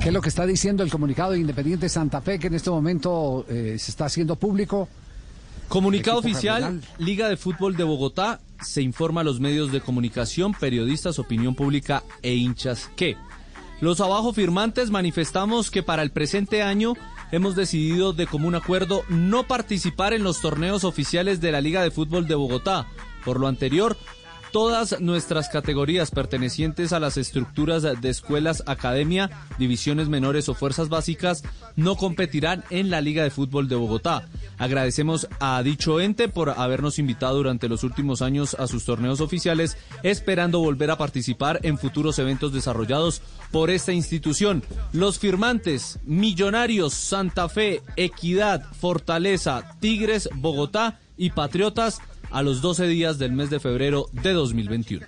¿Qué, es lo que está diciendo el comunicado de Independiente Santa Fe que en este momento eh, se está haciendo público? Comunicado oficial, Liga de Fútbol de Bogotá se informa a los medios de comunicación, periodistas, opinión pública e hinchas que los abajo firmantes manifestamos que para el presente año hemos decidido de común acuerdo no participar en los torneos oficiales de la Liga de Fútbol de Bogotá. Por lo anterior, Todas nuestras categorías pertenecientes a las estructuras de escuelas, academia, divisiones menores o fuerzas básicas no competirán en la Liga de Fútbol de Bogotá. Agradecemos a dicho ente por habernos invitado durante los últimos años a sus torneos oficiales, esperando volver a participar en futuros eventos desarrollados por esta institución. Los firmantes Millonarios, Santa Fe, Equidad, Fortaleza, Tigres, Bogotá y Patriotas a los 12 días del mes de febrero de 2021.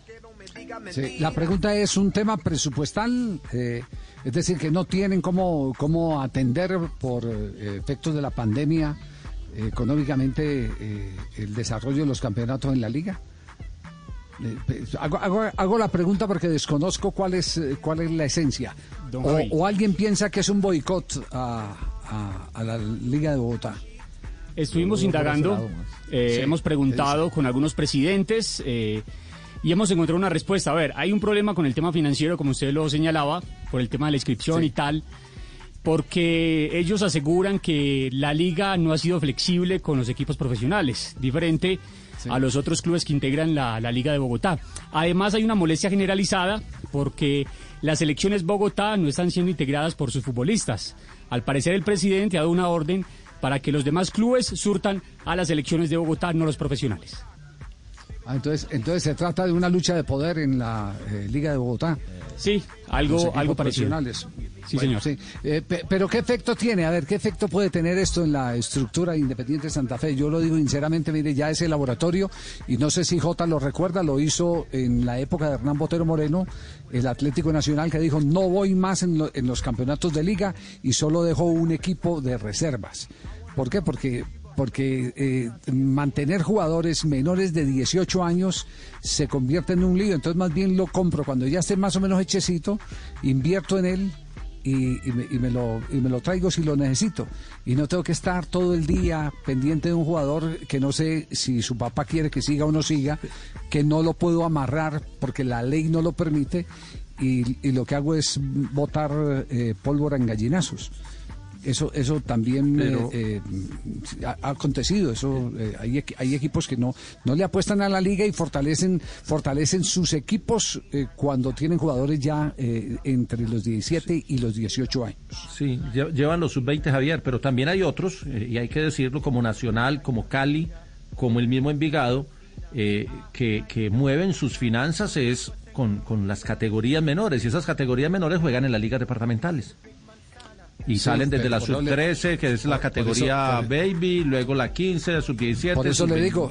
la pregunta es un tema presupuestal, eh, es decir, que no tienen cómo, cómo atender por eh, efectos de la pandemia eh, económicamente el desarrollo de los campeonatos en la liga. Hago, la pregunta porque desconozco cuál es, cuál es la esencia. O, alguien piensa que es un boicot a la Liga de Bogotá. Estuvimos indagando, eh, hemos preguntado con algunos presidentes eh, y hemos encontrado una respuesta. A ver, hay un problema con el tema financiero, como usted lo señalaba, por el tema de la inscripción y tal, porque ellos aseguran que la liga no ha sido flexible con los equipos profesionales, diferente a los otros clubes que integran la, la Liga de Bogotá. Además, hay una molestia generalizada porque las elecciones Bogotá no están siendo integradas por sus futbolistas. Al parecer, el presidente ha dado una orden para que los demás clubes surtan a las elecciones de Bogotá, no los profesionales. Ah, entonces, entonces se trata de una lucha de poder en la eh, Liga de Bogotá. Sí, algo, algo parecido. Sí, señor. Sí. Eh, pero ¿qué efecto tiene? A ver, ¿qué efecto puede tener esto en la estructura Independiente Santa Fe? Yo lo digo sinceramente, mire, ya ese laboratorio, y no sé si Jota lo recuerda, lo hizo en la época de Hernán Botero Moreno, el Atlético Nacional, que dijo, no voy más en, en los campeonatos de liga y solo dejó un equipo de reservas. ¿Por qué? Porque porque eh, mantener jugadores menores de 18 años se convierte en un lío. Entonces, más bien lo compro cuando ya esté más o menos hechecito, invierto en él y, me, lo, y me lo traigo si lo necesito. Y no tengo que estar todo el día pendiente de un jugador que no sé si su papá quiere que siga o no siga, que no lo puedo amarrar porque la ley no lo permite. Y, lo que hago es botar eh, pólvora en gallinazos. Eso, eso también eh, eh, ha, acontecido. Eso eh, hay, hay, equipos que no, no le apuestan a la liga y fortalecen, fortalecen sus equipos cuando tienen jugadores ya entre los 17 y los 18 años. Sí, llevan los sub-20 Javier, pero también hay otros, y hay que decirlo, como Nacional, como Cali, como el mismo Envigado, que, que mueven sus finanzas es con, con las categorías menores, y esas categorías menores juegan en las ligas departamentales y salen desde la sub 13 que es la categoría baby luego la 15 sub 17 por eso le digo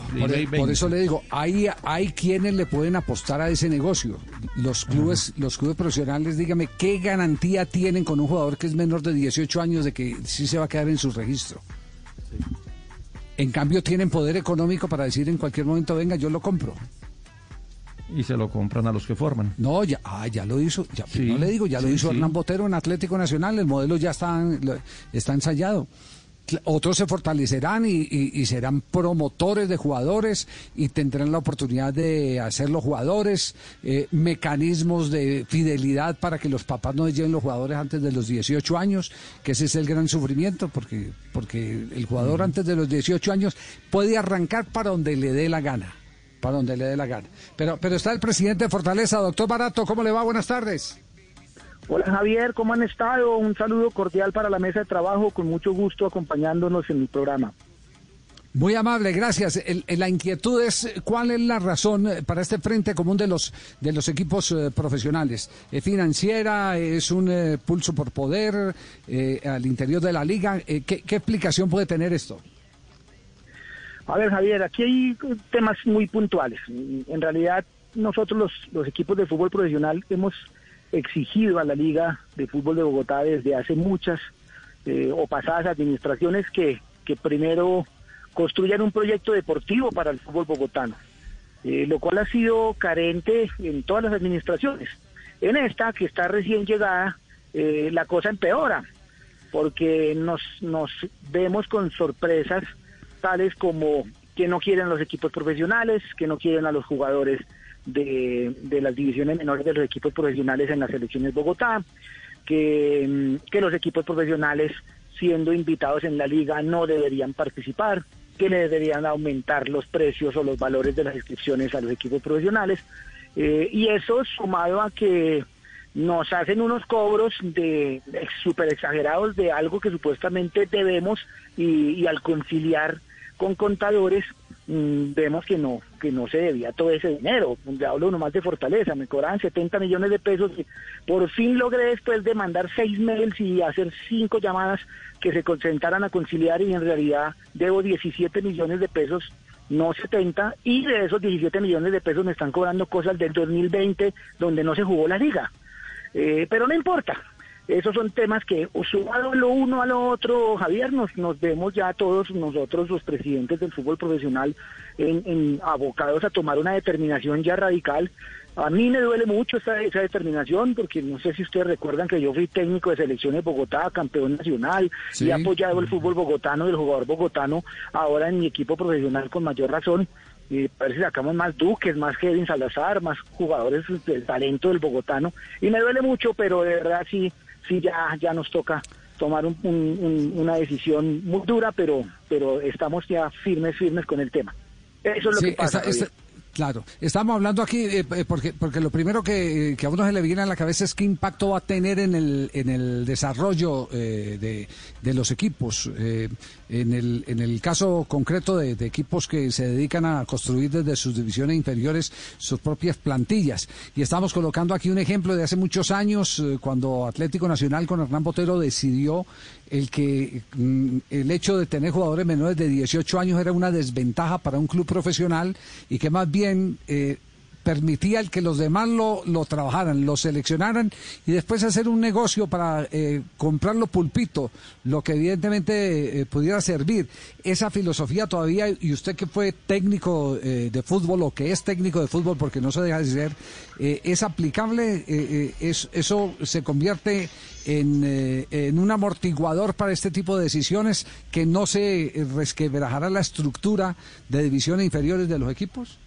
por, eso le digo hay hay quienes le pueden apostar a ese negocio. Los clubes los clubes profesionales dígame qué garantía tienen con un jugador que es menor de 18 años de que sí se va a quedar en su registro en cambio tienen poder económico para decir en cualquier momento venga yo lo compro y se lo compran a los que forman. No, ya, ah, ya lo hizo, ya, no le digo, ya lo hizo Hernán Botero en Atlético Nacional, el modelo ya está, está ensayado. Otros se fortalecerán y, serán promotores de jugadores y tendrán la oportunidad de hacer los jugadores, eh, mecanismos de fidelidad para que los papás no lleven los jugadores antes de los 18 años, que ese es el gran sufrimiento, porque, porque el jugador antes de los 18 años puede arrancar para donde le dé la gana para donde le dé la gana. Pero, pero está el presidente de Fortaleza, doctor Barato, ¿cómo le va? Buenas tardes. Hola Javier, ¿cómo han estado? Un saludo cordial para la mesa de trabajo, con mucho gusto acompañándonos en el programa. Muy amable, gracias. la inquietud es cuál es la razón para este frente común de los de los equipos eh, profesionales. ¿Es financiera? ¿Es un eh, pulso por poder eh, al interior de la liga? ¿qué, ¿Qué explicación puede tener esto? A ver, Javier, aquí hay temas muy puntuales. En realidad, nosotros los, equipos de fútbol profesional hemos exigido a la Liga de Fútbol de Bogotá desde hace muchas eh, o pasadas administraciones que, primero construyan un proyecto deportivo para el fútbol bogotano, eh, lo cual ha sido carente en todas las administraciones. En esta, que está recién llegada, eh, la cosa empeora, porque nos, nos vemos con sorpresas tales como que no quieren los equipos profesionales, que no quieren a los jugadores de, de las divisiones menores de los equipos profesionales en las elecciones Bogotá, que, mm, que los equipos profesionales siendo invitados en la liga no deberían participar, que le deberían aumentar los precios o los valores de las inscripciones a los equipos profesionales. Eh, y eso sumado a que nos hacen unos cobros de súper exagerados de algo que supuestamente debemos y, y al conciliar con contadores Mm, vemos que no que no se debía todo ese dinero. Le hablo nomás de Fortaleza, me cobraban 70 millones de pesos. Y por fin logré después de mandar seis mails y hacer cinco llamadas que se concentraran a conciliar y en realidad debo 17 millones de pesos no 70, y de esos 17 millones de pesos me están cobrando cosas del 2020 donde no se jugó la liga. Eh, pero no importa, esos son temas que, sumado lo uno a lo otro, Javier, nos, nos vemos ya todos nosotros, los presidentes del fútbol profesional, en, abocados a tomar una determinación ya radical. A mí me duele mucho esa, esa determinación, porque no sé si ustedes recuerdan que yo fui técnico de selecciones Bogotá, campeón nacional, y he apoyado el fútbol bogotano y el jugador bogotano, ahora en mi equipo profesional con mayor razón y parece que sacamos más Duques, más Kevin Salazar, más jugadores del talento del bogotano. Y me duele mucho, pero de verdad sí, sí ya, ya nos toca tomar una decisión muy dura, pero, pero estamos ya firmes, firmes con el tema. Eso es lo que pasa. Claro, estamos hablando aquí eh, eh, porque porque lo primero que, a uno se le viene a la cabeza es qué impacto va a tener en el en el desarrollo eh, de, de, los equipos. En el en el caso concreto de, equipos que se dedican a construir desde sus divisiones inferiores sus propias plantillas. Y estamos colocando aquí un ejemplo de hace muchos años cuando Atlético Nacional con Hernán Botero decidió el que mm, el hecho de tener jugadores menores de 18 años era una desventaja para un club profesional y que más bien eh, permitía el que los demás lo, trabajaran, lo seleccionaran y después hacer un negocio para eh, comprarlo pulpito, lo que evidentemente eh, pudiera servir. Esa filosofía todavía, y usted que fue técnico eh, de fútbol o que es técnico de fútbol porque no se deja de ser, ¿es aplicable? Es, ¿Eso se convierte en, en un amortiguador para este tipo de decisiones que no se resquebrajará la estructura de divisiones inferiores de los equipos?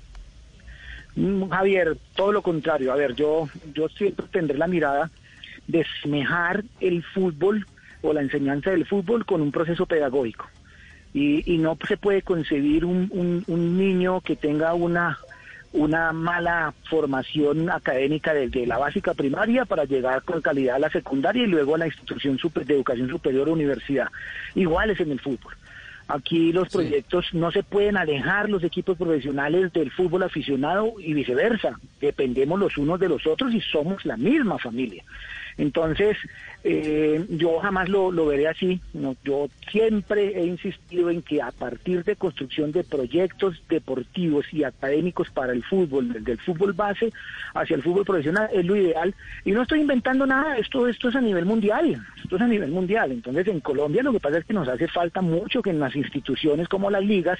Mm, Javier, todo lo contrario. A ver, yo, yo siempre tendré la mirada de semejar el fútbol o la enseñanza del fútbol con un proceso pedagógico. Y, y no se puede concebir un, un, niño que tenga una, una mala formación académica desde la básica primaria para llegar con calidad a la secundaria y luego a la institución de educación superior o universidad. Igual es en el fútbol. Aquí los proyectos no se pueden alejar los equipos profesionales del fútbol aficionado y viceversa. Dependemos los unos de los otros y somos la misma familia. Entonces, eh, yo jamás lo, lo veré así. No, yo siempre he insistido en que a partir de construcción de proyectos deportivos y académicos para el fútbol, desde el fútbol base hacia el fútbol profesional, es lo ideal. Y no estoy inventando nada, esto, esto es a nivel mundial. Esto es a nivel mundial. Entonces, en Colombia lo que pasa es que nos hace falta mucho que en las instituciones como las ligas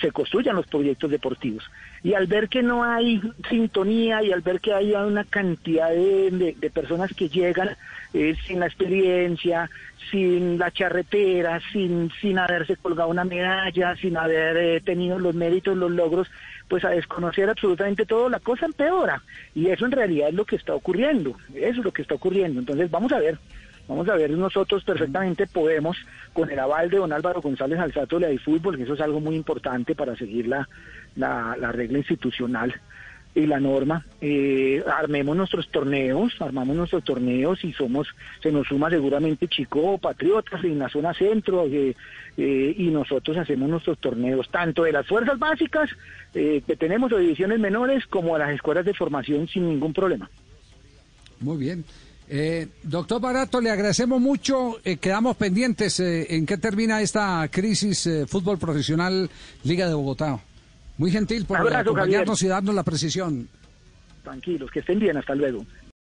se construyan los proyectos deportivos. Y al ver que no hay sintonía y al ver que hay una cantidad de, de, personas que llegan eh, sin la experiencia, sin la charretera, sin, sin haberse colgado una medalla, sin haber eh, tenido los méritos, los logros, pues a desconocer absolutamente todo, la cosa empeora. Y eso en realidad es lo que está ocurriendo, eso es lo que está ocurriendo. Entonces vamos a ver Vamos a ver, nosotros perfectamente podemos, con el aval de don Álvaro González Alzato de Fútbol, que eso es algo muy importante para seguir la, la, regla institucional y la norma, eh, armemos nuestros torneos, armamos nuestros torneos y somos, se nos suma seguramente Chico, Patriotas en la zona centro, eh, eh, y nosotros hacemos nuestros torneos, tanto de las fuerzas básicas que tenemos o divisiones menores, como a las escuelas de formación sin ningún problema. Muy bien. Eh, doctor Barato, le agradecemos mucho. Eh, quedamos pendientes eh, en qué termina esta crisis eh, fútbol profesional Liga de Bogotá. Muy gentil por acompañarnos y darnos la precisión. Tranquilos, que estén bien. Hasta luego.